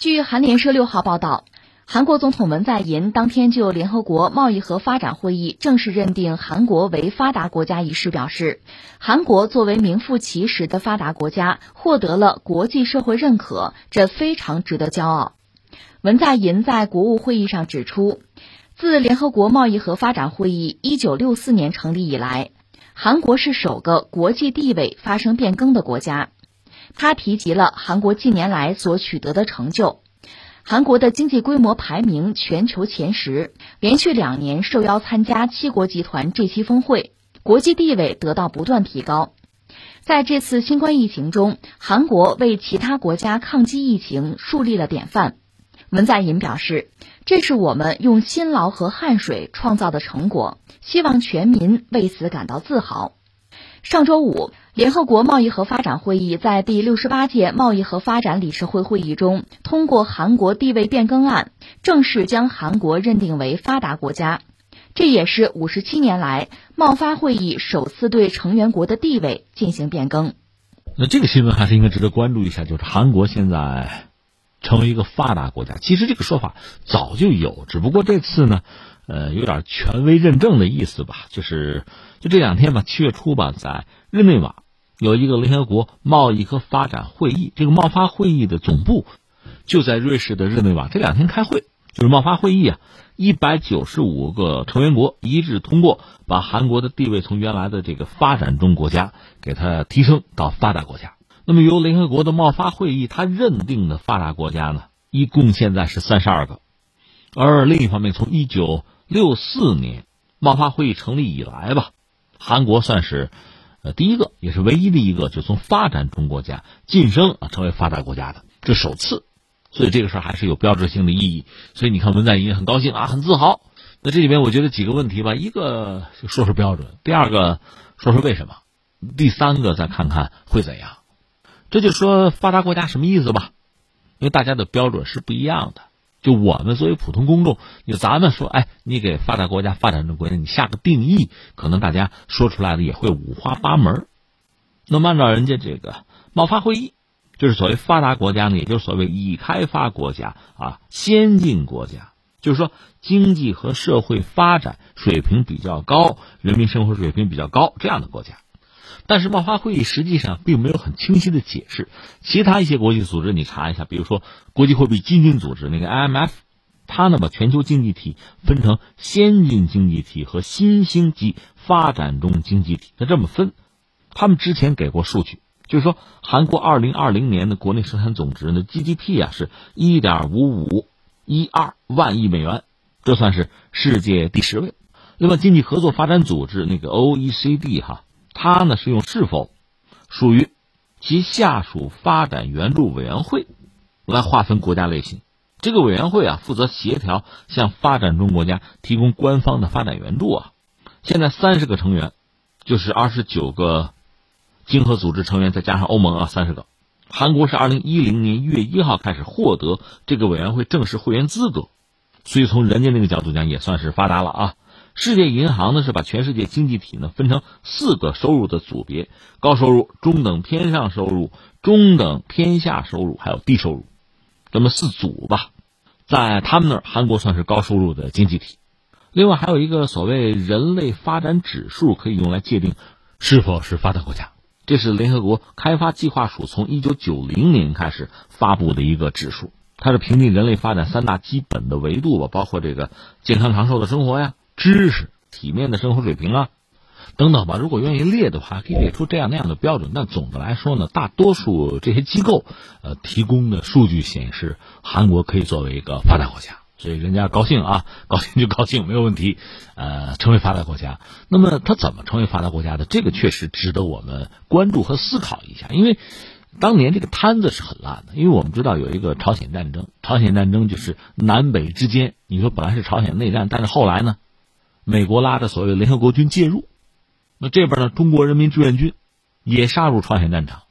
据韩联社六号报道，韩国总统文在寅当天就联合国贸易和发展会议正式认定韩国为发达国家一事表示，韩国作为名副其实的发达国家，获得了国际社会认可，这非常值得骄傲。文在寅在国务会议上指出，自联合国贸易和发展会议一九六四年成立以来，韩国是首个国际地位发生变更的国家。他提及了韩国近年来所取得的成就，韩国的经济规模排名全球前十，连续两年受邀参加七国集团这期峰会，国际地位得到不断提高。在这次新冠疫情中，韩国为其他国家抗击疫情树立了典范。文在寅表示，这是我们用辛劳和汗水创造的成果，希望全民为此感到自豪。上周五，联合国贸易和发展会议在第六十八届贸易和发展理事会会议中通过韩国地位变更案，正式将韩国认定为发达国家。这也是五十七年来贸发会议首次对成员国的地位进行变更。那这个新闻还是应该值得关注一下，就是韩国现在成为一个发达国家。其实这个说法早就有，只不过这次呢。呃，有点权威认证的意思吧，就是就这两天吧，七月初吧，在日内瓦有一个联合国贸易和发展会议，这个贸发会议的总部就在瑞士的日内瓦。这两天开会就是贸发会议啊，一百九十五个成员国一致通过，把韩国的地位从原来的这个发展中国家给它提升到发达国家。那么由联合国的贸发会议它认定的发达国家呢，一共现在是三十二个，而另一方面，从一九六四年，贸发会议成立以来吧，韩国算是，呃，第一个也是唯一的一个，就从发展中国家晋升啊，成为发达国家的，这首次，所以这个事儿还是有标志性的意义。所以你看文在寅很高兴啊，很自豪。那这里面我觉得几个问题吧，一个说说标准，第二个说说为什么，第三个再看看会怎样。这就说发达国家什么意思吧，因为大家的标准是不一样的。就我们作为普通公众，就咱们说，哎，你给发达国家、发展中国家你下个定义，可能大家说出来的也会五花八门。那么按照人家这个贸发会议，就是所谓发达国家呢，也就是所谓已开发国家啊、先进国家，就是说经济和社会发展水平比较高、人民生活水平比较高这样的国家。但是贸发会议实际上并没有很清晰的解释，其他一些国际组织你查一下，比如说国际货币基金组织那个 IMF，它呢把全球经济体分成先进经济体和新兴及发展中经济体，它这么分。他们之前给过数据，就是说韩国二零二零年的国内生产总值呢 GDP 啊是一点五五一二万亿美元，这算是世界第十位。另外，经济合作发展组织那个 OECD 哈。它呢是用是否属于其下属发展援助委员会来划分国家类型。这个委员会啊负责协调向发展中国家提供官方的发展援助啊。现在三十个成员，就是二十九个经合组织成员，再加上欧盟啊三十个。韩国是二零一零年一月一号开始获得这个委员会正式会员资格，所以从人家那个角度讲，也算是发达了啊。世界银行呢是把全世界经济体呢分成四个收入的组别：高收入、中等偏上收入、中等偏下收入，还有低收入，这么四组吧。在他们那儿，韩国算是高收入的经济体。另外还有一个所谓人类发展指数，可以用来界定是否是发达国家。这是联合国开发计划署从一九九零年开始发布的一个指数，它是评定人类发展三大基本的维度吧，包括这个健康长寿的生活呀。知识、体面的生活水平啊，等等吧。如果愿意列的话，可以列出这样那样的标准。但总的来说呢，大多数这些机构呃提供的数据显示，韩国可以作为一个发达国家，所以人家高兴啊，高兴就高兴，没有问题。呃，成为发达国家，那么他怎么成为发达国家的？这个确实值得我们关注和思考一下。因为当年这个摊子是很烂的，因为我们知道有一个朝鲜战争，朝鲜战争就是南北之间，你说本来是朝鲜内战，但是后来呢？美国拉着所谓联合国军介入，那这边呢，中国人民志愿军也杀入朝鲜战场，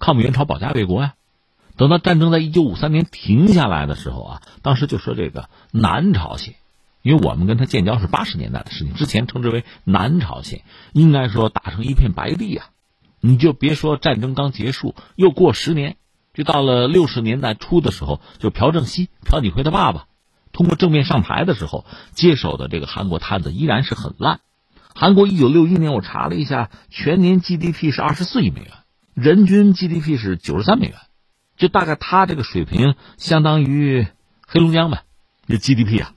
抗美援朝，保家卫国呀。等到战争在一九五三年停下来的时候啊，当时就说这个南朝鲜，因为我们跟他建交是八十年代的事情，之前称之为南朝鲜，应该说打成一片白地啊。你就别说战争刚结束，又过十年，就到了六十年代初的时候，就朴正熙、朴槿惠的爸爸，通过正面上台的时候，接手的这个韩国摊子依然是很烂。韩国一九六一年我查了一下，全年 GDP 是二十四亿美元，人均 GDP 是九十三美元，就大概他这个水平相当于黑龙江呗，这 GDP 啊。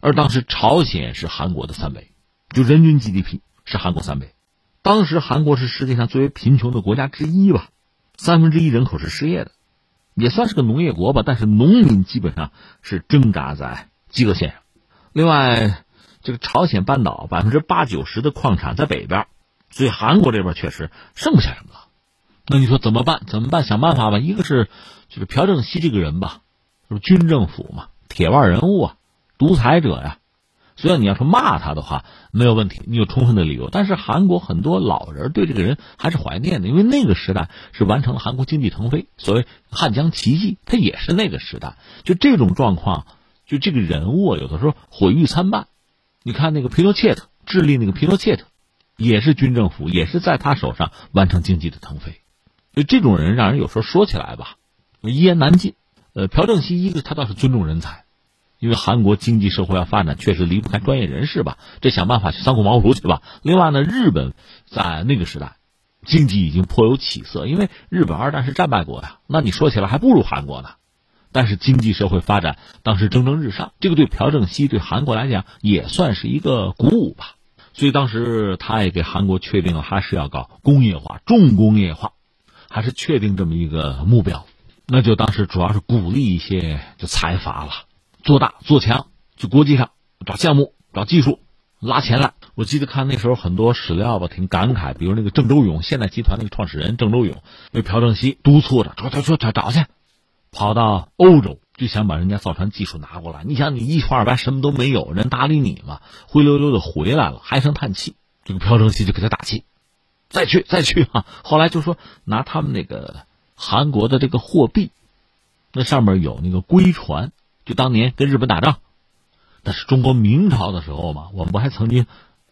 而当时朝鲜是韩国的三倍，就人均 GDP 是韩国三倍。当时韩国是世界上最为贫穷的国家之一吧，三分之一人口是失业的，也算是个农业国吧。但是农民基本上是挣扎在饥饿线上。另外，这个朝鲜半岛百分之八九十的矿产在北边，所以韩国这边确实剩不下什么了。那你说怎么办？怎么办？想办法吧。一个是就是朴正熙这个人吧，就是军政府嘛，铁腕人物啊，独裁者呀。虽然你要说骂他的话没有问题，你有充分的理由，但是韩国很多老人对这个人还是怀念的，因为那个时代是完成了韩国经济腾飞，所谓汉江奇迹，它也是那个时代。就这种状况，就这个人物，有的时候毁誉参半。你看那个皮诺切特，智利那个皮诺切特，也是军政府，也是在他手上完成经济的腾飞。就这种人，让人有时候说起来吧，一言难尽。呃，朴正熙一个他倒是尊重人才。因为韩国经济社会要发展，确实离不开专业人士吧，这想办法去三顾茅庐去吧。另外呢，日本在那个时代，经济已经颇有起色，因为日本二战是战败国呀，那你说起来还不如韩国呢。但是经济社会发展当时蒸蒸日上，这个对朴正熙对韩国来讲也算是一个鼓舞吧。所以当时他也给韩国确定了，还是要搞工业化、重工业化，还是确定这么一个目标。那就当时主要是鼓励一些就财阀了。做大做强，去国际上找项目、找技术、拉钱来。我记得看那时候很多史料吧，挺感慨。比如那个郑周永，现代集团那个创始人郑周永，被朴正熙督促着，说说说找找去，跑到欧洲就想把人家造船技术拿过来。你想，你一穷二白，什么都没有，人搭理你吗？灰溜溜的回来了，唉声叹气。这个朴正熙就给他打气，再去再去啊！后来就说拿他们那个韩国的这个货币，那上面有那个龟船。就当年跟日本打仗，那是中国明朝的时候嘛，我们不还曾经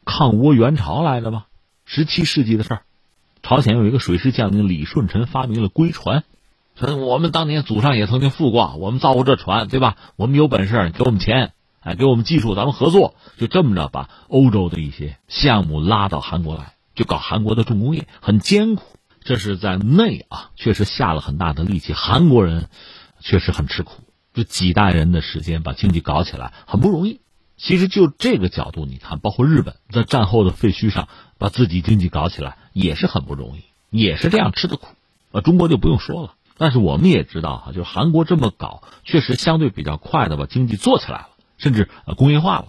抗倭援朝来的吗？十七世纪的事儿，朝鲜有一个水师将领李舜臣发明了龟船，所以我们当年祖上也曾经富过，我们造过这船，对吧？我们有本事，给我们钱，哎，给我们技术，咱们合作，就这么着把欧洲的一些项目拉到韩国来，就搞韩国的重工业，很艰苦。这是在内啊，确实下了很大的力气，韩国人确实很吃苦。就几代人的时间把经济搞起来很不容易。其实就这个角度，你看，包括日本在战后的废墟上把自己经济搞起来也是很不容易，也是这样吃的苦。呃，中国就不用说了。但是我们也知道哈，就是韩国这么搞，确实相对比较快的把经济做起来了，甚至呃工业化了。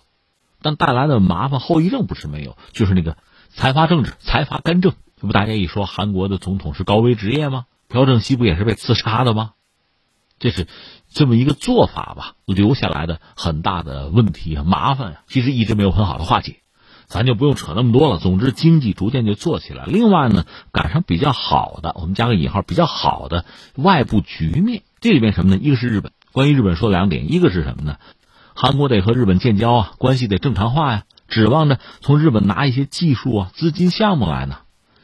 但带来的麻烦后遗症不是没有，就是那个财阀政治、财阀干政。这不大家一说韩国的总统是高危职业吗？朴正熙不也是被刺杀的吗？这是这么一个做法吧，留下来的很大的问题啊，麻烦呀，其实一直没有很好的化解，咱就不用扯那么多了。总之，经济逐渐就做起来。另外呢，赶上比较好的，我们加个引号，比较好的外部局面。这里面什么呢？一个是日本，关于日本说两点，一个是什么呢？韩国得和日本建交啊，关系得正常化呀，指望着从日本拿一些技术啊、资金项目来呢。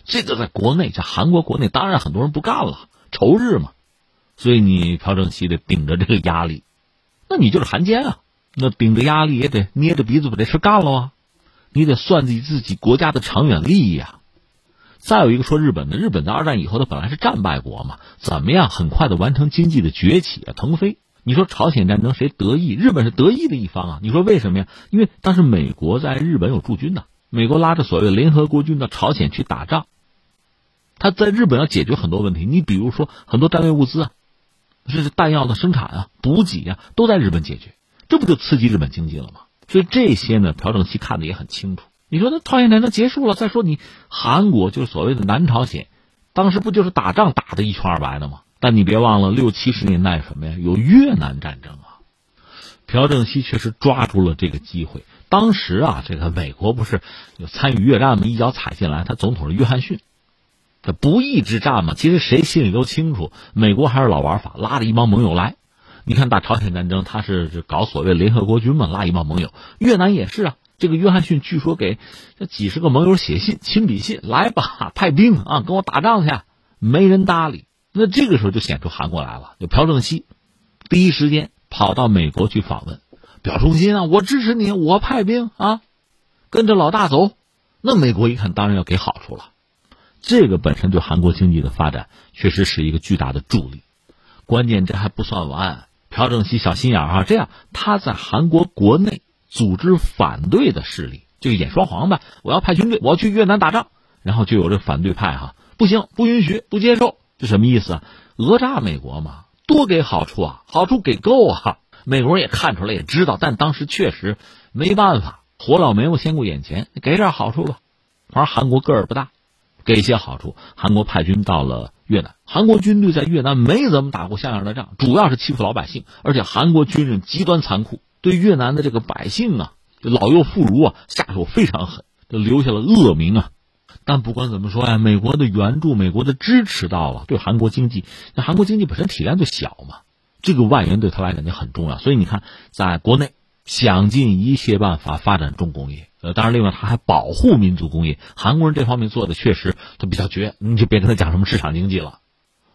这个在国内，在韩国国内，当然很多人不干了，仇日嘛。所以你朴正熙得顶着这个压力，那你就是汉奸啊！那顶着压力也得捏着鼻子把这事干了啊！你得算计自己国家的长远利益啊！再有一个说日本的，日本在二战以后它本来是战败国嘛，怎么样很快的完成经济的崛起啊腾飞？你说朝鲜战争谁得意？日本是得意的一方啊！你说为什么呀？因为当时美国在日本有驻军呢，美国拉着所谓的联合国军到朝鲜去打仗，他在日本要解决很多问题，你比如说很多战略物资啊。这是弹药的生产啊，补给啊，都在日本解决，这不就刺激日本经济了吗？所以这些呢，朴正熙看的也很清楚。你说那朝鲜战争结束了，再说你韩国就是所谓的南朝鲜，当时不就是打仗打的一穷二白的吗？但你别忘了六七十年代什么呀？有越南战争啊。朴正熙确实抓住了这个机会。当时啊，这个美国不是有参与越战吗？一脚踩进来，他总统是约翰逊。这不义之战嘛，其实谁心里都清楚。美国还是老玩法，拉着一帮盟友来。你看打朝鲜战争，他是搞所谓联合国军嘛，拉一帮盟友。越南也是啊，这个约翰逊据说给这几十个盟友写信，亲笔信，来吧，派兵啊，跟我打仗去。没人搭理。那这个时候就显出韩国来了，就朴正熙第一时间跑到美国去访问，表忠心啊，我支持你，我派兵啊，跟着老大走。那美国一看，当然要给好处了。这个本身对韩国经济的发展确实是一个巨大的助力。关键这还不算完，朴正熙小心眼儿哈，这样他在韩国国内组织反对的势力，就演双簧呗。我要派军队，我要去越南打仗，然后就有这反对派哈，不行，不允许，不接受，这什么意思啊？讹诈美国嘛，多给好处啊，好处给够啊。美国人也看出来，也知道，但当时确实没办法，活老没有先顾眼前，给点好处吧。反正韩国个儿不大。给一些好处，韩国派军到了越南。韩国军队在越南没怎么打过像样的仗，主要是欺负老百姓，而且韩国军人极端残酷，对越南的这个百姓啊，老幼妇孺啊，下手非常狠，就留下了恶名啊。但不管怎么说呀，美国的援助、美国的支持到了，对韩国经济，那韩国经济本身体量就小嘛，这个外援对他来讲就很重要。所以你看，在国内想尽一切办法发展重工业。呃，当然，另外他还保护民族工业。韩国人这方面做的确实都比较绝，你就别跟他讲什么市场经济了。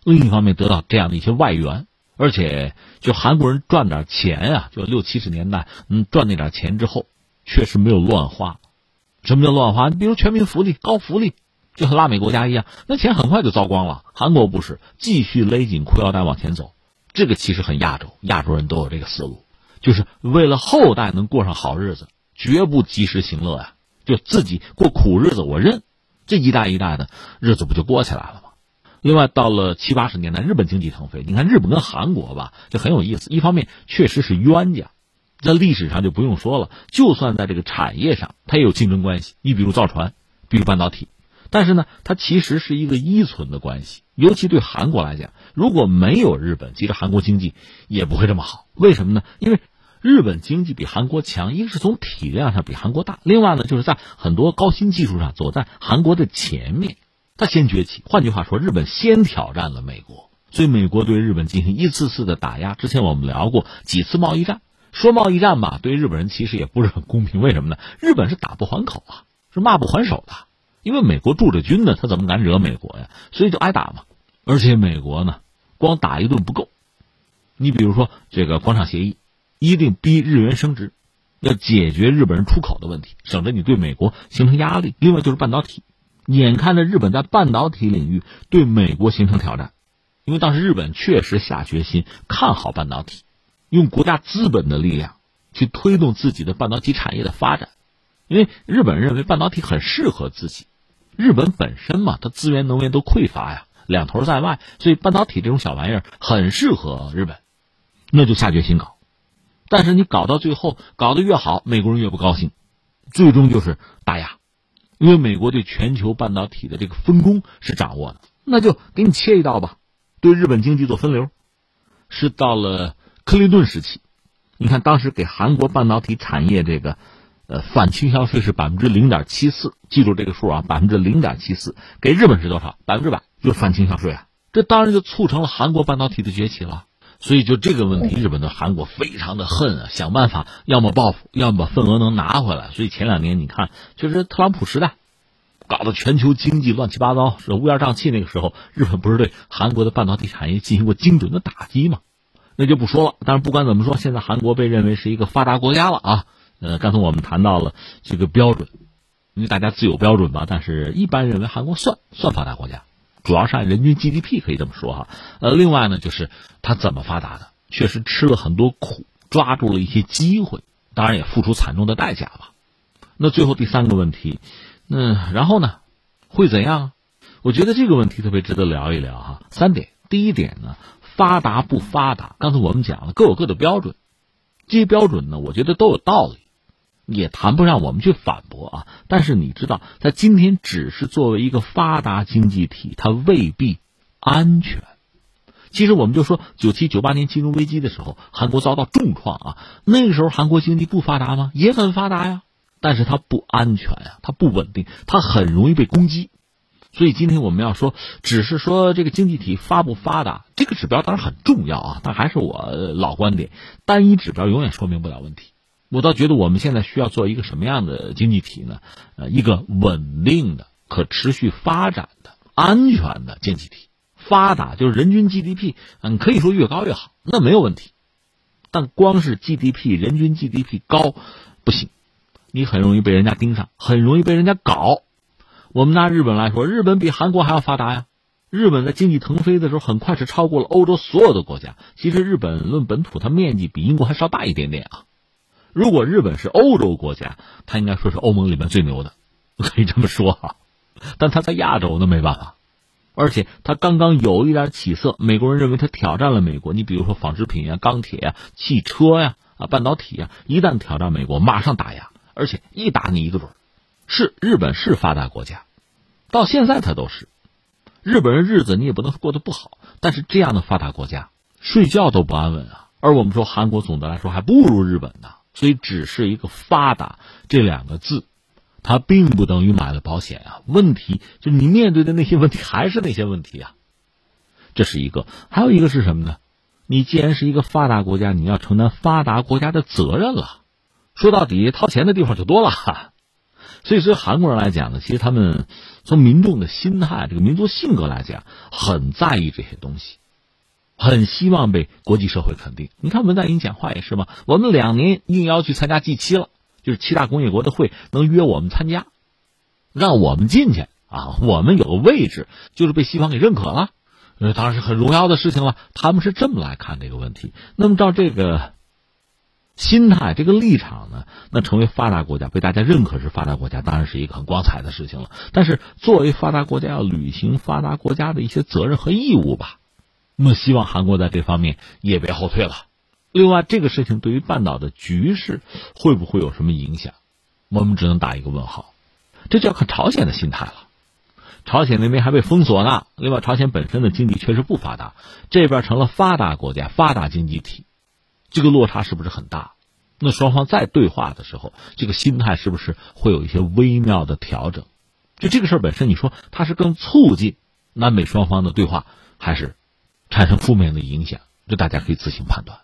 另一方面，得到这样的一些外援，而且就韩国人赚点钱啊，就六七十年代，嗯，赚那点钱之后，确实没有乱花。什么叫乱花？你比如全民福利、高福利，就和拉美国家一样，那钱很快就糟光了。韩国不是，继续勒紧裤腰带往前走。这个其实很亚洲，亚洲人都有这个思路，就是为了后代能过上好日子。绝不及时行乐呀，就自己过苦日子，我认，这一代一代的日子不就过起来了吗？另外，到了七八十年代，日本经济腾飞，你看日本跟韩国吧，就很有意思。一方面确实是冤家，在历史上就不用说了，就算在这个产业上，它也有竞争关系。你比如造船，比如半导体，但是呢，它其实是一个依存的关系。尤其对韩国来讲，如果没有日本，其实韩国经济也不会这么好。为什么呢？因为。日本经济比韩国强，一个是从体量上比韩国大，另外呢，就是在很多高新技术上走在韩国的前面，它先崛起。换句话说，日本先挑战了美国，所以美国对日本进行一次次的打压。之前我们聊过几次贸易战，说贸易战吧，对日本人其实也不是很公平。为什么呢？日本是打不还口啊，是骂不还手的，因为美国驻着军呢，他怎么敢惹美国呀？所以就挨打嘛。而且美国呢，光打一顿不够，你比如说这个广场协议。一定逼日元升值，要解决日本人出口的问题，省得你对美国形成压力。另外就是半导体，眼看着日本在半导体领域对美国形成挑战，因为当时日本确实下决心看好半导体，用国家资本的力量去推动自己的半导体产业的发展，因为日本认为半导体很适合自己，日本本身嘛，它资源能源都匮乏呀，两头在外，所以半导体这种小玩意儿很适合日本，那就下决心搞。但是你搞到最后，搞得越好，美国人越不高兴，最终就是打压，因为美国对全球半导体的这个分工是掌握的，那就给你切一刀吧，对日本经济做分流。是到了克林顿时期，你看当时给韩国半导体产业这个，呃，反倾销税是百分之零点七四，记住这个数啊，百分之零点七四，给日本是多少？百分之百，就反倾销税啊，这当然就促成了韩国半导体的崛起了。所以就这个问题，日本对韩国非常的恨啊，想办法要么报复，要么把份额能拿回来。所以前两年你看，就是特朗普时代，搞得全球经济乱七八糟，是乌烟瘴气。那个时候，日本不是对韩国的半导体产业进行过精准的打击吗？那就不说了。但是不管怎么说，现在韩国被认为是一个发达国家了啊。呃，刚才我们谈到了这个标准，因为大家自有标准吧，但是一般认为韩国算算发达国家。主要是按人均 GDP 可以这么说哈，呃，另外呢，就是它怎么发达的，确实吃了很多苦，抓住了一些机会，当然也付出惨重的代价吧。那最后第三个问题，那然后呢，会怎样？我觉得这个问题特别值得聊一聊哈。三点，第一点呢，发达不发达，刚才我们讲了，各有各的标准，这些标准呢，我觉得都有道理。也谈不上我们去反驳啊，但是你知道，在今天只是作为一个发达经济体，它未必安全。其实我们就说，九七九八年金融危机的时候，韩国遭到重创啊，那个时候韩国经济不发达吗？也很发达呀，但是它不安全呀，它不稳定，它很容易被攻击。所以今天我们要说，只是说这个经济体发不发达，这个指标当然很重要啊，但还是我老观点，单一指标永远说明不了问题。我倒觉得我们现在需要做一个什么样的经济体呢？呃，一个稳定的、可持续发展的、安全的经济体。发达就是人均 GDP，嗯，可以说越高越好，那没有问题。但光是 GDP 人均 GDP 高不行，你很容易被人家盯上，很容易被人家搞。我们拿日本来说，日本比韩国还要发达呀。日本在经济腾飞的时候，很快是超过了欧洲所有的国家。其实日本论本土，它面积比英国还稍大一点点啊。如果日本是欧洲国家，它应该说是欧盟里面最牛的，可以这么说哈。但它在亚洲那没办法，而且它刚刚有一点起色。美国人认为它挑战了美国，你比如说纺织品呀、钢铁呀、汽车呀、啊半导体呀，一旦挑战美国，马上打压，而且一打你一个准。是日本是发达国家，到现在它都是。日本人日子你也不能过得不好，但是这样的发达国家睡觉都不安稳啊。而我们说韩国总的来说还不如日本呢，所以只是一个发达这两个字，它并不等于买了保险啊。问题就是你面对的那些问题还是那些问题啊，这是一个。还有一个是什么呢？你既然是一个发达国家，你要承担发达国家的责任了。说到底，掏钱的地方就多了。所以，对韩国人来讲呢，其实他们从民众的心态、这个民族性格来讲，很在意这些东西，很希望被国际社会肯定。你看文在寅讲话也是嘛，我们两年应邀去参加 G 七了，就是七大工业国的会，能约我们参加，让我们进去啊，我们有个位置，就是被西方给认可了，呃，当然是很荣耀的事情了。他们是这么来看这个问题。那么照这个。心态这个立场呢，那成为发达国家被大家认可是发达国家，当然是一个很光彩的事情了。但是作为发达国家，要履行发达国家的一些责任和义务吧。那么希望韩国在这方面也别后退了。另外，这个事情对于半岛的局势会不会有什么影响？我们只能打一个问号。这就要看朝鲜的心态了。朝鲜那边还被封锁呢。另外，朝鲜本身的经济确实不发达，这边成了发达国家、发达经济体。这个落差是不是很大？那双方在对话的时候，这个心态是不是会有一些微妙的调整？就这个事儿本身，你说它是更促进南北双方的对话，还是产生负面的影响？这大家可以自行判断。